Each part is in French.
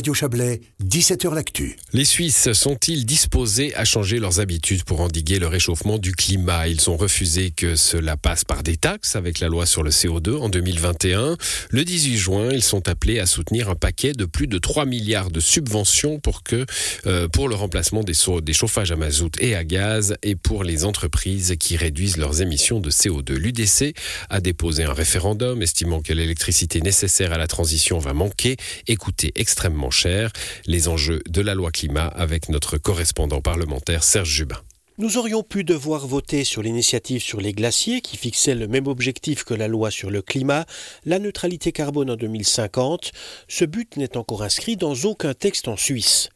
Radio Chablais, 17h L'Actu. Les Suisses sont-ils disposés à changer leurs habitudes pour endiguer le réchauffement du climat? Ils ont refusé que cela passe par des taxes avec la loi sur le CO2 en 2021. Le 18 juin, ils sont appelés à soutenir un paquet de plus de 3 milliards de subventions pour, que, euh, pour le remplacement des, des chauffages à mazout et à gaz et pour les entreprises qui réduisent leurs émissions de CO2. L'UDC a déposé un référendum estimant que l'électricité nécessaire à la transition va manquer et coûter extrêmement Les enjeux de la loi climat avec notre correspondant parlementaire Serge Jubin. Nous aurions pu devoir voter sur l'initiative sur les glaciers qui fixait le même objectif que la loi sur le climat, la neutralité carbone en 2050. Ce but n'est encore inscrit dans aucun texte en Suisse.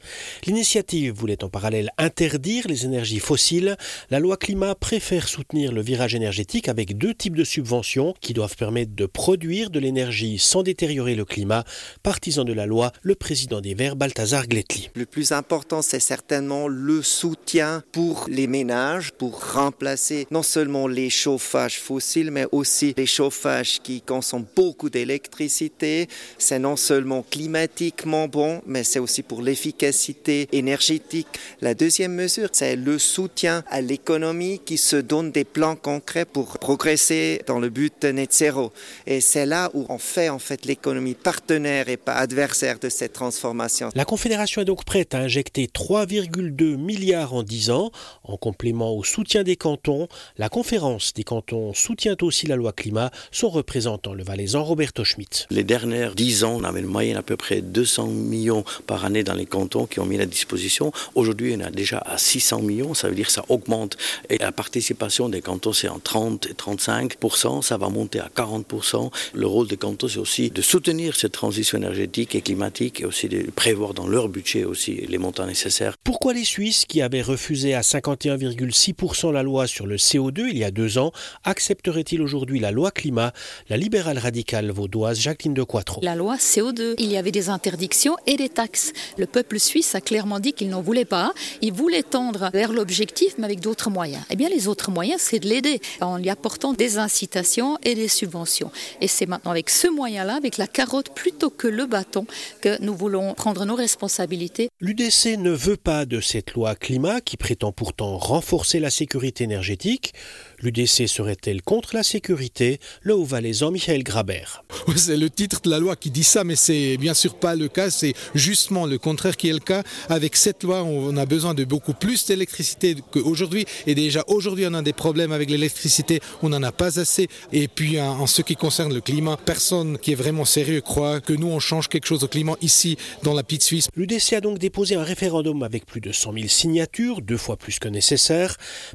L'initiative voulait en parallèle interdire les énergies fossiles. La loi climat préfère soutenir le virage énergétique avec deux types de subventions qui doivent permettre de produire de l'énergie sans détériorer le climat. Partisan de la loi, le président des Verts, Balthazar Gletli. Le plus important, c'est certainement le soutien pour les ménages pour remplacer non seulement les chauffages fossiles, mais aussi les chauffages qui consomment beaucoup d'électricité. C'est non seulement climatiquement bon, mais c'est aussi pour l'efficacité énergétique. La deuxième mesure, c'est le soutien à l'économie qui se donne des plans concrets pour progresser dans le but net zéro. Et c'est là où on fait en fait l'économie partenaire et pas adversaire de cette transformation. La Confédération est donc prête à injecter 3,2 milliards en 10 ans complément au soutien des cantons, la conférence des cantons soutient aussi la loi climat, son représentant le valaisan Roberto Schmidt. Les dernières dix ans, on avait une moyenne à peu près 200 millions par année dans les cantons qui ont mis à disposition. Aujourd'hui, on a déjà à 600 millions, ça veut dire que ça augmente. Et la participation des cantons, c'est en 30 et 35 ça va monter à 40% Le rôle des cantons, c'est aussi de soutenir cette transition énergétique et climatique et aussi de prévoir dans leur budget aussi les montants nécessaires. Pourquoi les Suisses, qui avaient refusé à 51 1,6% la loi sur le CO2 il y a deux ans, accepterait-il aujourd'hui la loi climat? La libérale radicale vaudoise Jacqueline de Quattro. La loi CO2, il y avait des interdictions et des taxes. Le peuple suisse a clairement dit qu'il n'en voulait pas. Il voulait tendre vers l'objectif, mais avec d'autres moyens. Eh bien, les autres moyens, c'est de l'aider en lui apportant des incitations et des subventions. Et c'est maintenant avec ce moyen-là, avec la carotte plutôt que le bâton, que nous voulons prendre nos responsabilités. L'UDC ne veut pas de cette loi climat qui prétend pourtant renforcer la sécurité énergétique. L'UDC serait-elle contre la sécurité? Le Haut-Valaisan Michael Grabert. C'est le titre de la loi qui dit ça, mais c'est bien sûr pas le cas. C'est justement le contraire qui est le cas. Avec cette loi, on a besoin de beaucoup plus d'électricité qu'aujourd'hui. Et déjà aujourd'hui, on a des problèmes avec l'électricité. On n'en a pas assez. Et puis, en ce qui concerne le climat, personne qui est vraiment sérieux croit que nous, on change quelque chose au climat ici, dans la petite Suisse. L'UDC a donc déposé un référendum avec plus de 100 000 signatures, deux fois plus que nécessaire.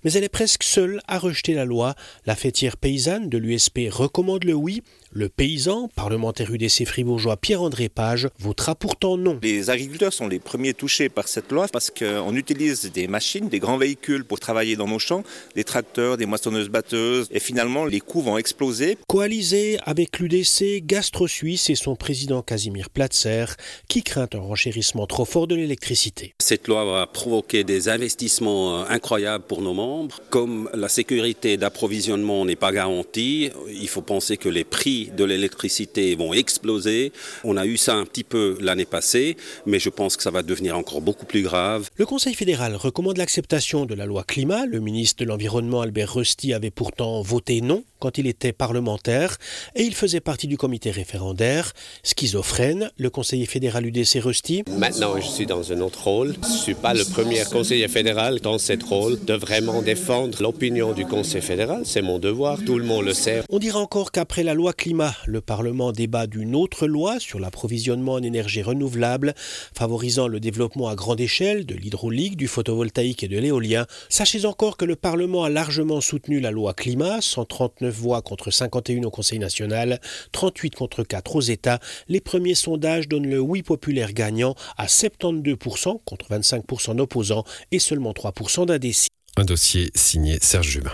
Mais elle est presque seule à rejeter la loi, la fêtière paysanne de l'USP recommande le oui. Le paysan, parlementaire UDC fribourgeois Pierre-André Page, votera pourtant non. Les agriculteurs sont les premiers touchés par cette loi parce qu'on utilise des machines, des grands véhicules pour travailler dans nos champs, des tracteurs, des moissonneuses batteuses, et finalement les coûts vont exploser. Coalisé avec l'UDC, Gastro Suisse et son président Casimir Platzer, qui craint un renchérissement trop fort de l'électricité. Cette loi va provoquer des investissements euh, incroyables pour nos membres. Comme la sécurité d'approvisionnement n'est pas garantie, il faut penser que les prix de l'électricité vont exploser. On a eu ça un petit peu l'année passée, mais je pense que ça va devenir encore beaucoup plus grave. Le Conseil fédéral recommande l'acceptation de la loi climat. Le ministre de l'Environnement Albert Rusty avait pourtant voté non quand il était parlementaire et il faisait partie du comité référendaire. Schizophrène, le conseiller fédéral UDC Rusty. Maintenant, je suis dans un autre rôle. Je ne suis pas le premier conseiller fédéral dans ce de vraiment défendre l'opinion du Conseil fédéral. C'est mon devoir, tout le monde le sait. On dira encore qu'après la loi climat, le Parlement débat d'une autre loi sur l'approvisionnement en énergie renouvelable, favorisant le développement à grande échelle de l'hydraulique, du photovoltaïque et de l'éolien. Sachez encore que le Parlement a largement soutenu la loi climat, 139 voix contre 51 au Conseil national, 38 contre 4 aux États. Les premiers sondages donnent le oui populaire gagnant à 72% contre 25% d'opposants et seulement 3% Un dossier signé Serge Jubin.